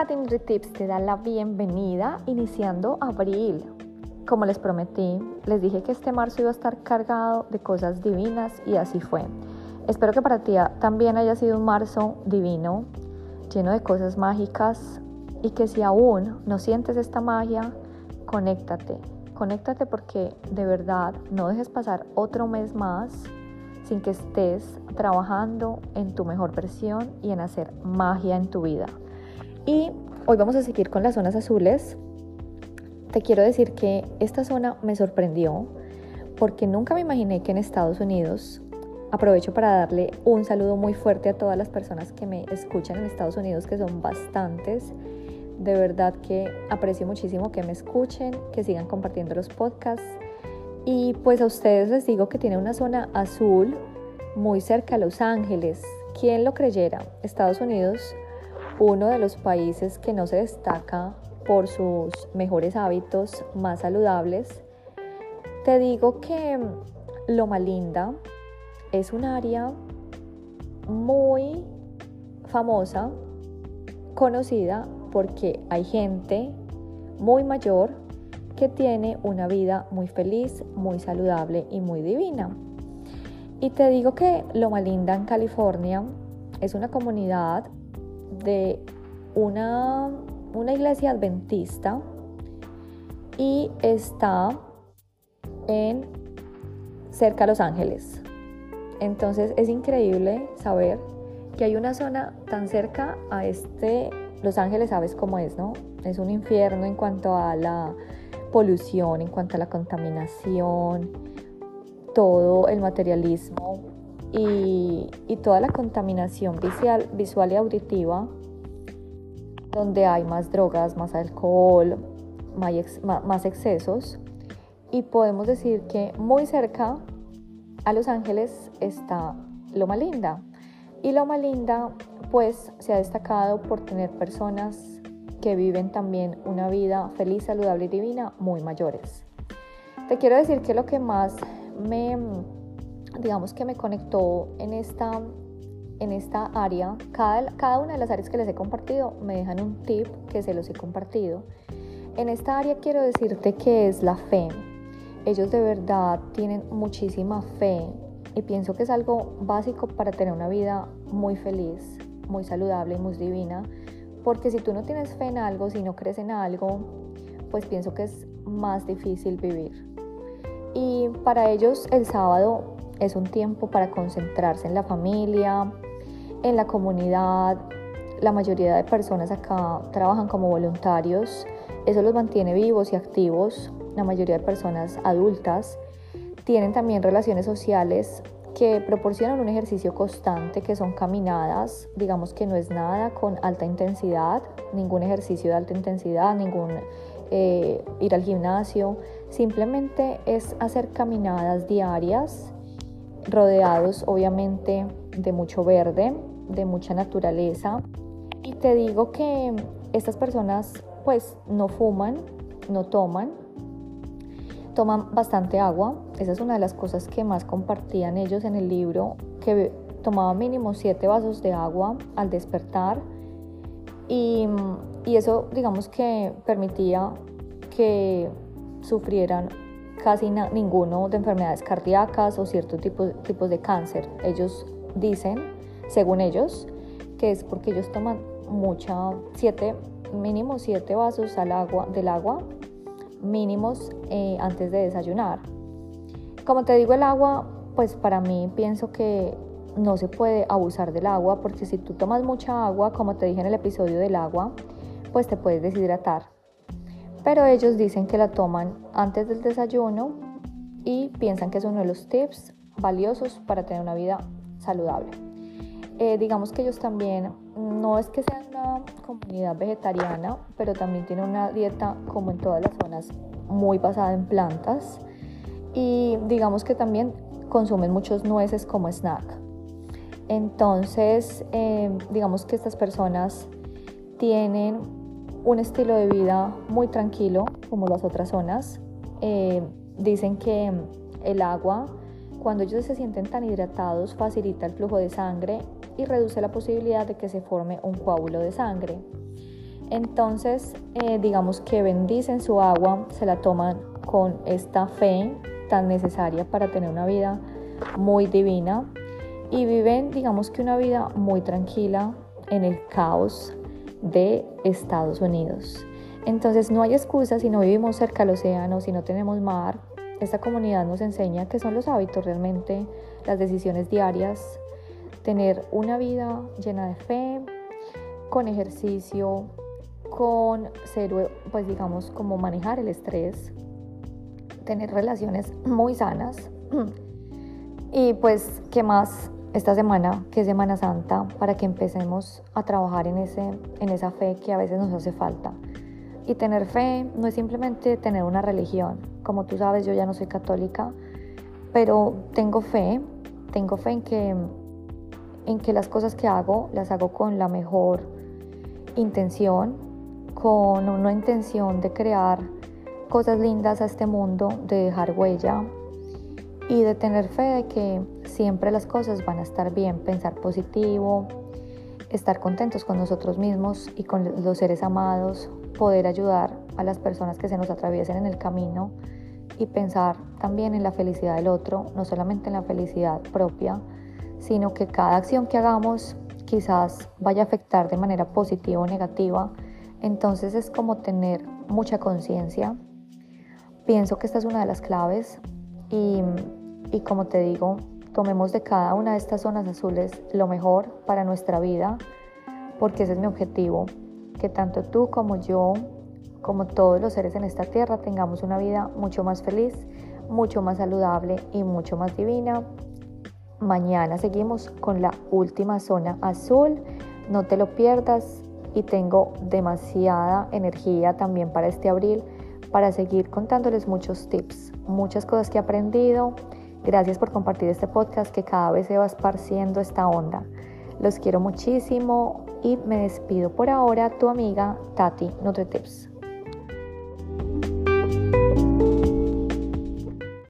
Katy Tips te da la bienvenida iniciando abril. Como les prometí, les dije que este marzo iba a estar cargado de cosas divinas y así fue. Espero que para ti también haya sido un marzo divino, lleno de cosas mágicas y que si aún no sientes esta magia, conéctate. Conéctate porque de verdad no dejes pasar otro mes más sin que estés trabajando en tu mejor versión y en hacer magia en tu vida. Y hoy vamos a seguir con las zonas azules. Te quiero decir que esta zona me sorprendió porque nunca me imaginé que en Estados Unidos, aprovecho para darle un saludo muy fuerte a todas las personas que me escuchan en Estados Unidos, que son bastantes. De verdad que aprecio muchísimo que me escuchen, que sigan compartiendo los podcasts y pues a ustedes les digo que tiene una zona azul muy cerca a Los Ángeles. ¿Quién lo creyera? Estados Unidos, uno de los países que no se destaca por sus mejores hábitos más saludables. Te digo que Loma Linda es un área muy famosa, conocida porque hay gente muy mayor que tiene una vida muy feliz, muy saludable y muy divina. Y te digo que Loma Linda en California es una comunidad de una, una iglesia adventista y está en cerca de Los Ángeles. Entonces es increíble saber que hay una zona tan cerca a este Los Ángeles, sabes cómo es, ¿no? Es un infierno en cuanto a la polución, en cuanto a la contaminación, todo el materialismo y, toda la contaminación visual, visual y auditiva, donde hay más drogas, más alcohol, más excesos. Y podemos decir que muy cerca a Los Ángeles está Loma Linda. Y Loma Linda pues se ha destacado por tener personas que viven también una vida feliz, saludable y divina muy mayores. Te quiero decir que lo que más me, digamos que me conectó en esta, en esta área, cada, cada una de las áreas que les he compartido me dejan un tip que se los he compartido. En esta área quiero decirte que es la fe. Ellos de verdad tienen muchísima fe y pienso que es algo básico para tener una vida muy feliz, muy saludable y muy divina porque si tú no tienes fe en algo, si no crees en algo, pues pienso que es más difícil vivir. Y para ellos el sábado es un tiempo para concentrarse en la familia, en la comunidad. La mayoría de personas acá trabajan como voluntarios. Eso los mantiene vivos y activos. La mayoría de personas adultas tienen también relaciones sociales que proporcionan un ejercicio constante, que son caminadas, digamos que no es nada con alta intensidad, ningún ejercicio de alta intensidad, ningún eh, ir al gimnasio, simplemente es hacer caminadas diarias, rodeados obviamente de mucho verde, de mucha naturaleza. Y te digo que estas personas pues no fuman, no toman, toman bastante agua. Esa es una de las cosas que más compartían ellos en el libro, que tomaban mínimo 7 vasos de agua al despertar. Y, y eso, digamos que permitía que sufrieran casi ninguno de enfermedades cardíacas o ciertos tipos, tipos de cáncer. Ellos dicen, según ellos, que es porque ellos toman mucha, siete, mínimo 7 vasos al agua, del agua mínimos eh, antes de desayunar. Como te digo, el agua, pues para mí pienso que no se puede abusar del agua porque si tú tomas mucha agua, como te dije en el episodio del agua, pues te puedes deshidratar. Pero ellos dicen que la toman antes del desayuno y piensan que es uno de los tips valiosos para tener una vida saludable. Eh, digamos que ellos también, no es que sean una comunidad vegetariana, pero también tienen una dieta como en todas las zonas muy basada en plantas y digamos que también consumen muchos nueces como snack. Entonces, eh, digamos que estas personas tienen un estilo de vida muy tranquilo como las otras zonas. Eh, dicen que el agua, cuando ellos se sienten tan hidratados, facilita el flujo de sangre y reduce la posibilidad de que se forme un coágulo de sangre. Entonces, eh, digamos que bendicen su agua, se la toman con esta fe tan necesaria para tener una vida muy divina y viven, digamos que una vida muy tranquila en el caos de Estados Unidos. Entonces no hay excusa si no vivimos cerca del océano, si no tenemos mar. Esta comunidad nos enseña que son los hábitos realmente, las decisiones diarias, tener una vida llena de fe, con ejercicio, con ser, pues digamos, como manejar el estrés, tener relaciones muy sanas. Y pues, ¿qué más? Esta semana, que es Semana Santa, para que empecemos a trabajar en, ese, en esa fe que a veces nos hace falta. Y tener fe no es simplemente tener una religión. Como tú sabes, yo ya no soy católica, pero tengo fe, tengo fe en que, en que las cosas que hago las hago con la mejor intención, con una intención de crear cosas lindas a este mundo, de dejar huella y de tener fe de que siempre las cosas van a estar bien, pensar positivo, estar contentos con nosotros mismos y con los seres amados, poder ayudar a las personas que se nos atraviesen en el camino y pensar también en la felicidad del otro, no solamente en la felicidad propia, sino que cada acción que hagamos quizás vaya a afectar de manera positiva o negativa. Entonces es como tener mucha conciencia. Pienso que esta es una de las claves y, y como te digo, tomemos de cada una de estas zonas azules lo mejor para nuestra vida, porque ese es mi objetivo, que tanto tú como yo, como todos los seres en esta tierra, tengamos una vida mucho más feliz, mucho más saludable y mucho más divina. Mañana seguimos con la última zona azul, no te lo pierdas y tengo demasiada energía también para este abril para seguir contándoles muchos tips, muchas cosas que he aprendido. Gracias por compartir este podcast que cada vez se va esparciendo esta onda. Los quiero muchísimo y me despido por ahora, tu amiga Tati NutriTips.